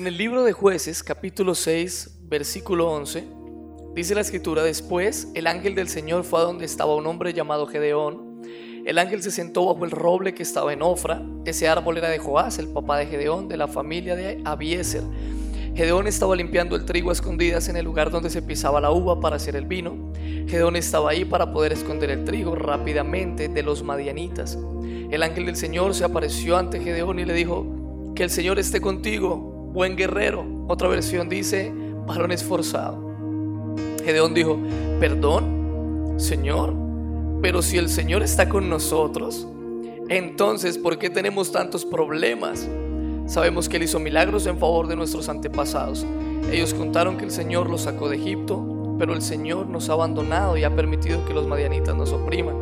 En el libro de jueces, capítulo 6, versículo 11, dice la escritura, después el ángel del Señor fue a donde estaba un hombre llamado Gedeón. El ángel se sentó bajo el roble que estaba en Ofra. Ese árbol era de Joás, el papá de Gedeón, de la familia de Abieser. Gedeón estaba limpiando el trigo a escondidas en el lugar donde se pisaba la uva para hacer el vino. Gedeón estaba ahí para poder esconder el trigo rápidamente de los madianitas. El ángel del Señor se apareció ante Gedeón y le dijo, que el Señor esté contigo, buen guerrero. Otra versión dice, varón esforzado. Gedeón dijo, perdón, Señor, pero si el Señor está con nosotros, entonces, ¿por qué tenemos tantos problemas? Sabemos que Él hizo milagros en favor de nuestros antepasados. Ellos contaron que el Señor los sacó de Egipto, pero el Señor nos ha abandonado y ha permitido que los madianitas nos opriman.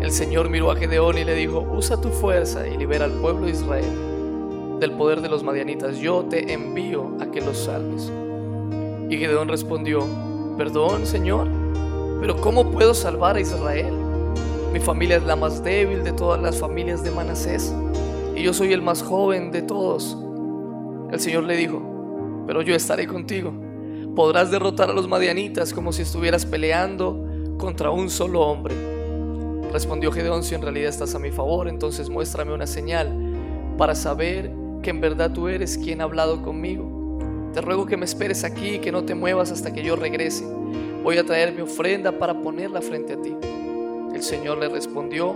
El Señor miró a Gedeón y le dijo, usa tu fuerza y libera al pueblo de Israel del poder de los madianitas. Yo te envío a que los salves. Y Gedeón respondió, perdón, Señor, pero ¿cómo puedo salvar a Israel? Mi familia es la más débil de todas las familias de Manasés y yo soy el más joven de todos. El Señor le dijo, pero yo estaré contigo. Podrás derrotar a los madianitas como si estuvieras peleando contra un solo hombre. Respondió Gedeón, si en realidad estás a mi favor, entonces muéstrame una señal para saber que en verdad tú eres quien ha hablado conmigo. Te ruego que me esperes aquí y que no te muevas hasta que yo regrese. Voy a traer mi ofrenda para ponerla frente a ti. El Señor le respondió,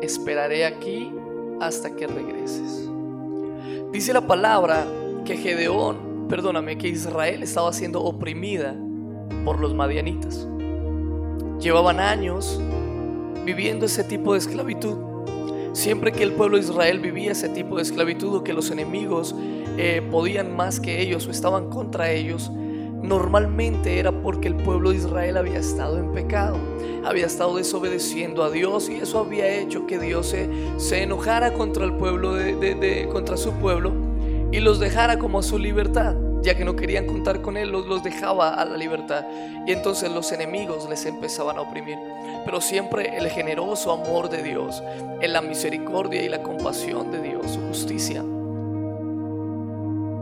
esperaré aquí hasta que regreses. Dice la palabra que Gedeón, perdóname, que Israel estaba siendo oprimida por los madianitas. Llevaban años viviendo ese tipo de esclavitud. Siempre que el pueblo de Israel vivía ese tipo de esclavitud o que los enemigos eh, podían más que ellos o estaban contra ellos, normalmente era porque el pueblo de Israel había estado en pecado, había estado desobedeciendo a Dios y eso había hecho que Dios se, enojara contra el pueblo, de, contra su pueblo y los dejara como a su libertad. Ya que no querían contar con él, los, los dejaba a la libertad. Y entonces los enemigos les empezaban a oprimir. Pero siempre el generoso amor de Dios, en la misericordia y la compasión de Dios, su justicia,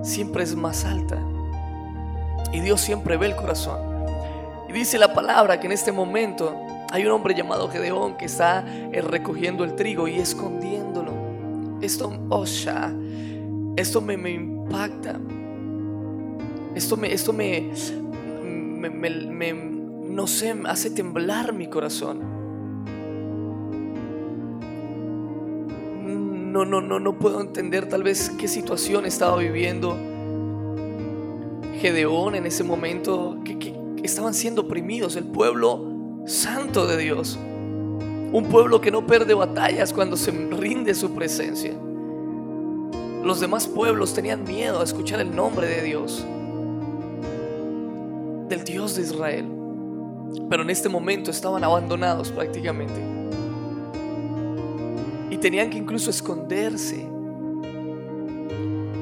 siempre es más alta y Dios siempre ve el corazón. Y dice la palabra que en este momento hay un hombre llamado Gedeón que está eh, recogiendo el trigo y escondiéndolo. Esto, oh, esto me, me, impacta. Esto me, esto me, me, me, no sé, hace temblar mi corazón. No, no, no, no puedo entender tal vez qué situación estaba viviendo Gedeón en ese momento que, estaban siendo oprimidos, el pueblo santo de Dios. Un pueblo que no pierde batallas cuando se rinde su presencia. Los demás pueblos tenían miedo a escuchar el nombre de Dios, del Dios de Israel. Pero en este momento estaban abandonados prácticamente. Y tenían que incluso esconderse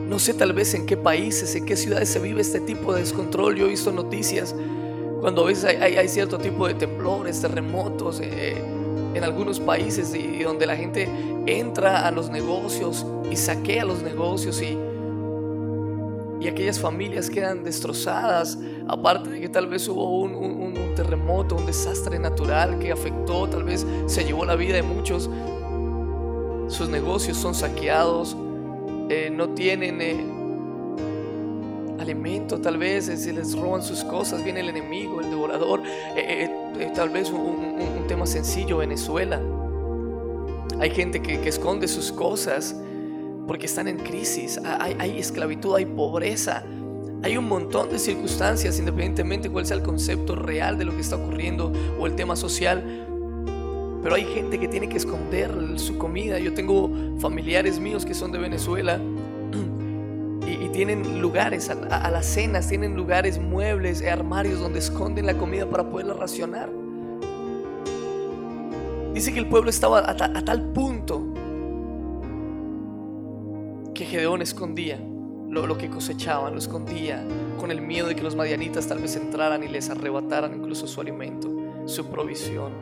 no sé tal vez en qué países, en qué ciudades se vive este tipo de descontrol. Yo he visto noticias cuando a veces hay, cierto tipo de temblores, terremotos eh, en algunos países y, donde la gente entra a los negocios y saquea los negocios y, y aquellas familias quedan destrozadas. Aparte de que tal vez hubo un, terremoto, un desastre natural que afectó, tal vez se llevó la vida de muchos. Sus negocios son saqueados eh, no tienen eh, alimento, tal vez se les roban sus cosas, viene el enemigo, el devorador, eh, tal vez un, tema sencillo, Venezuela. Hay gente que, esconde sus cosas porque están en crisis, hay, hay esclavitud, hay pobreza. Hay un montón de circunstancias, independientemente cuál sea el concepto real de lo que está ocurriendo o el tema social, pero hay gente que tiene que esconder su comida. Yo tengo familiares míos que son de Venezuela y, tienen lugares a, las cenas, tienen lugares, muebles, armarios donde esconden la comida para poderla racionar. Dice que el pueblo estaba a, a tal punto Gedeón escondía lo, que cosechaban, lo escondía con el miedo de que los madianitas tal vez entraran y les arrebataran incluso su alimento, su provisión.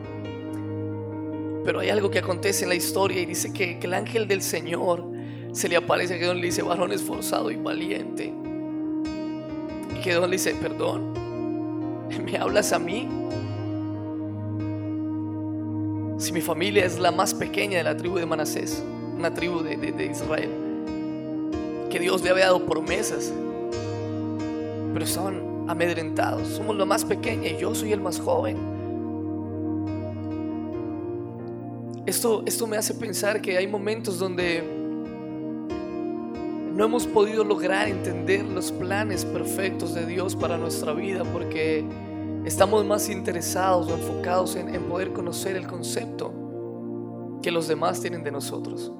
Pero hay algo que acontece en la historia y dice que, el ángel del Señor se le aparece a Gedeón y le dice, varón esforzado y valiente. Y Gedeón le dice, perdón, ¿me hablas a mí? Si mi familia es la más pequeña de la tribu de Manasés, una tribu de Israel, Dios le había dado promesas, pero estaban amedrentados. Somos la más pequeña y yo soy el más joven. Esto, esto me hace pensar que hay momentos donde no hemos podido lograr entender los planes perfectos de Dios para nuestra vida porque estamos más interesados o enfocados en, en poder conocer el concepto que los demás tienen de nosotros.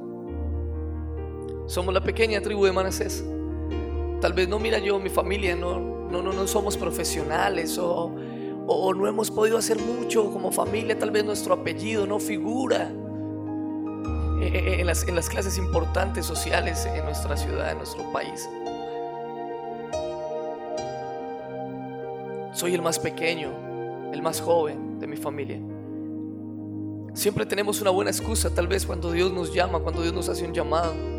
Somos la pequeña tribu de Manasés. Tal vez no, mira yo, mi familia, no, no, no, no somos profesionales o, o no hemos podido hacer mucho como familia, tal vez nuestro apellido no figura en las, en las clases importantes sociales en nuestra ciudad, en nuestro país. Soy el más pequeño, el más joven de mi familia. Siempre tenemos una buena excusa, tal vez cuando Dios nos llama, cuando Dios nos hace un llamado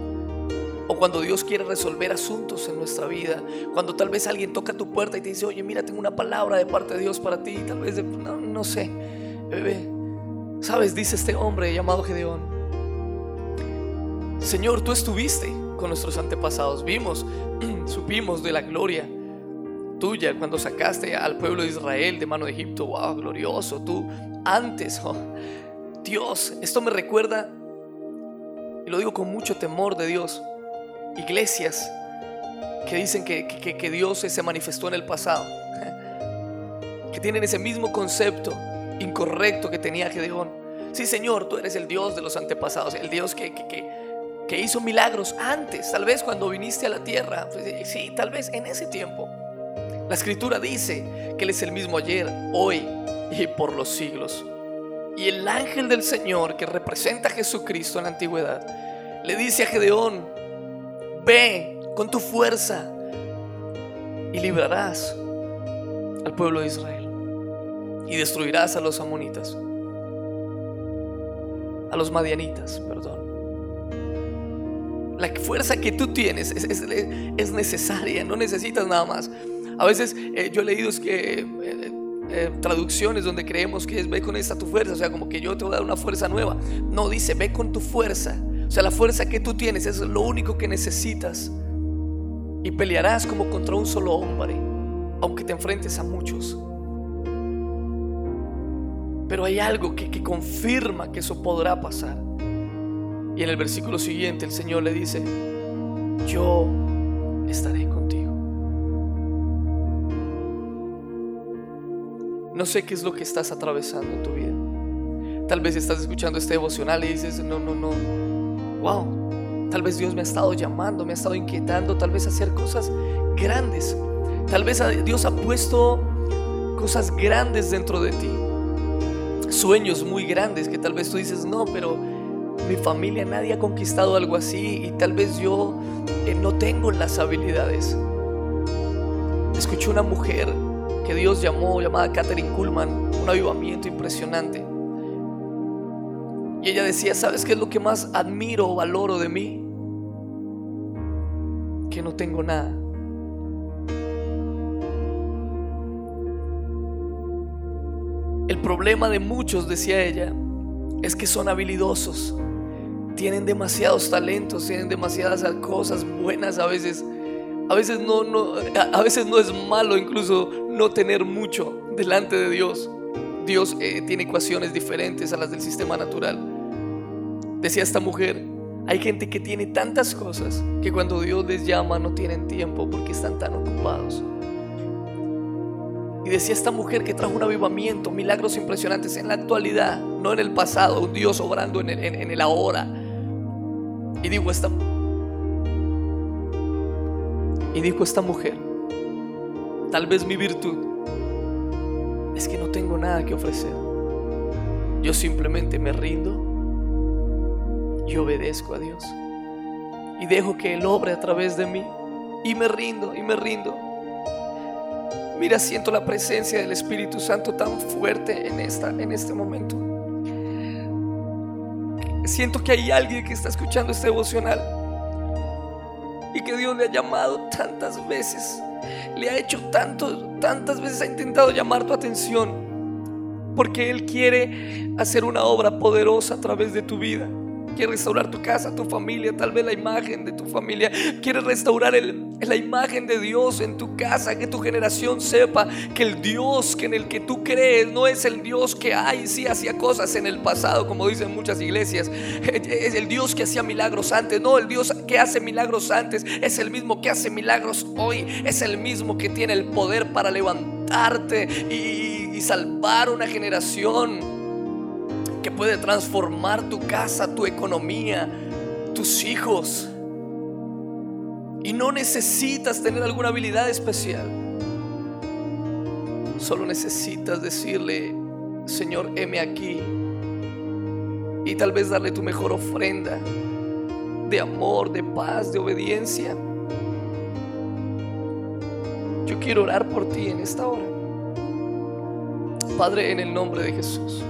o cuando Dios quiere resolver asuntos en nuestra vida, cuando tal vez alguien toca tu puerta y te dice, oye, mira, tengo una palabra de parte de Dios para ti, tal vez, no, no sé, bebé, sabes, dice este hombre llamado Gedeón, Señor, tú estuviste con nuestros antepasados, vimos, supimos de la gloria tuya cuando sacaste al pueblo de Israel de mano de Egipto, wow, glorioso, tú antes, oh, Dios, esto me recuerda, y lo digo con mucho temor de Dios, iglesias que dicen que, que, Dios se manifestó en el pasado, que tienen ese mismo concepto incorrecto que tenía Gedeón. Sí, Señor, tú eres el Dios de los antepasados, el Dios que, que hizo milagros antes, tal vez cuando viniste a la tierra. Pues, sí, tal vez en ese tiempo. La escritura dice que Él es el mismo ayer, hoy y por los siglos. Y el ángel del Señor que representa a Jesucristo en la antigüedad le dice a Gedeón, Ve con tu fuerza y librarás al pueblo de Israel y destruirás a los amonitas, a los madianitas, perdón. La fuerza que tú tienes es, necesaria, no necesitas nada más. A veces eh, yo he leído que, eh, eh, traducciones donde creemos que es ve con esta tu fuerza, o sea, como que yo te voy a dar una fuerza nueva. No, dice ve con tu fuerza o sea, la fuerza que tú tienes es lo único que necesitas. Y pelearás como contra un solo hombre, aunque te enfrentes a muchos. Pero hay algo que, que confirma que eso podrá pasar. Y en el versículo siguiente el Señor le dice, yo estaré contigo. No sé qué es lo que estás atravesando en tu vida. Tal vez estás escuchando este devocional y dices, no, no, no, wow, tal vez Dios me ha estado llamando, me ha estado inquietando, tal vez hacer cosas grandes. Tal vez Dios ha puesto cosas grandes dentro de ti. Sueños muy grandes que tal vez tú dices, no, pero mi familia nadie ha conquistado algo así y tal vez yo eh, no tengo las habilidades. Escuché una mujer que Dios llamó, llamada Catherine Kuhlman, un avivamiento impresionante. Y ella decía, ¿sabes qué es lo que más admiro o valoro de mí? Que no tengo nada. El problema de muchos, decía ella, es que son habilidosos. Tienen demasiados talentos, tienen demasiadas cosas buenas a veces. A veces no, a veces no es malo incluso no tener mucho delante de Dios. Dios eh, tiene ecuaciones diferentes a las del sistema natural. Decía esta mujer, hay gente que tiene tantas cosas que cuando Dios les llama no tienen tiempo porque están tan ocupados. Y decía esta mujer que trajo un avivamiento, milagros impresionantes en la actualidad, no en el pasado, un Dios obrando en el, en el ahora. Y dijo esta y dijo esta mujer, tal vez mi virtud es que no tengo nada que ofrecer. Yo simplemente me rindo y obedezco a Dios. Y dejo que Él obre a través de mí. Y me rindo, y me rindo. Mira, siento la presencia del Espíritu Santo tan fuerte en, esta, en este momento. Siento que hay alguien que está escuchando este devocional y que Dios le ha llamado tantas veces. Le ha hecho tanto, tantas veces ha intentado llamar tu atención. Porque Él quiere hacer una obra poderosa a través de tu vida. Quiere restaurar tu casa, tu familia, tal vez la imagen de tu familia. Quiere restaurar la imagen de Dios en tu casa. Que tu generación sepa que el Dios que en el que tú crees no es el Dios que hay, sí hacía cosas en el pasado, como dicen muchas iglesias. Es el Dios que hacía milagros antes. No, el Dios que hace milagros antes es el mismo que hace milagros hoy. Es el mismo que tiene el poder para levantarte y, salvar una generación puede transformar tu casa, tu economía, tus hijos. Y no necesitas tener alguna habilidad especial. Solo necesitas decirle, Señor, heme aquí. Y tal vez darle tu mejor ofrenda de amor, de paz, de obediencia. Yo quiero orar por ti en esta hora. Padre, en el nombre de Jesús.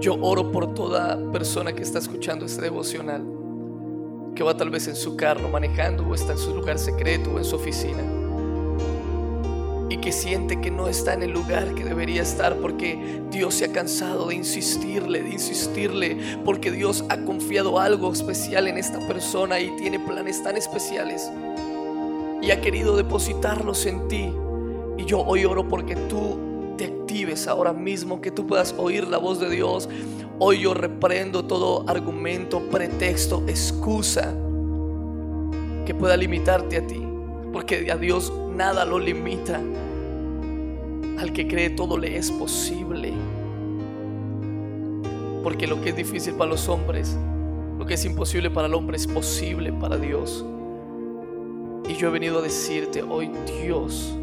Yo oro por toda persona que está escuchando este devocional, que va tal vez en su carro manejando o está en su lugar secreto o en su oficina, y que siente que no está en el lugar que debería estar porque Dios se ha cansado de insistirle, de insistirle, porque Dios ha confiado algo especial en esta persona y tiene planes tan especiales y ha querido depositarlos en ti. Y yo hoy oro porque tú ahora mismo, que tú puedas oír la voz de Dios. Hoy yo reprendo todo argumento, pretexto, excusa que pueda limitarte a ti, porque a Dios nada lo limita. Al que cree todo le es posible. Porque lo que es difícil para los hombres, lo que es imposible para el hombre es posible para Dios. Y yo he venido a decirte, hoy Dios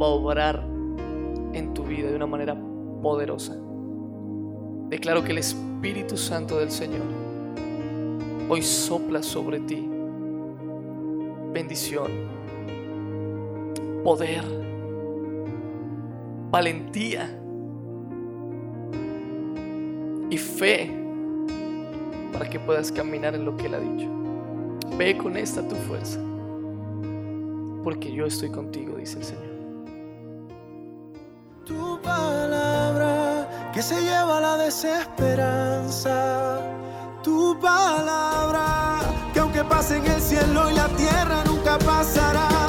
va a obrar vida de una manera poderosa. Declaro que el Espíritu Santo del Señor hoy sopla sobre ti bendición, poder, valentía y fe para que puedas caminar en lo que Él ha dicho. Ve con esta tu fuerza, porque yo estoy contigo, dice el Señor. Que se lleva la desesperanza. Tu palabra, que aunque pase en el cielo y la tierra, nunca pasará.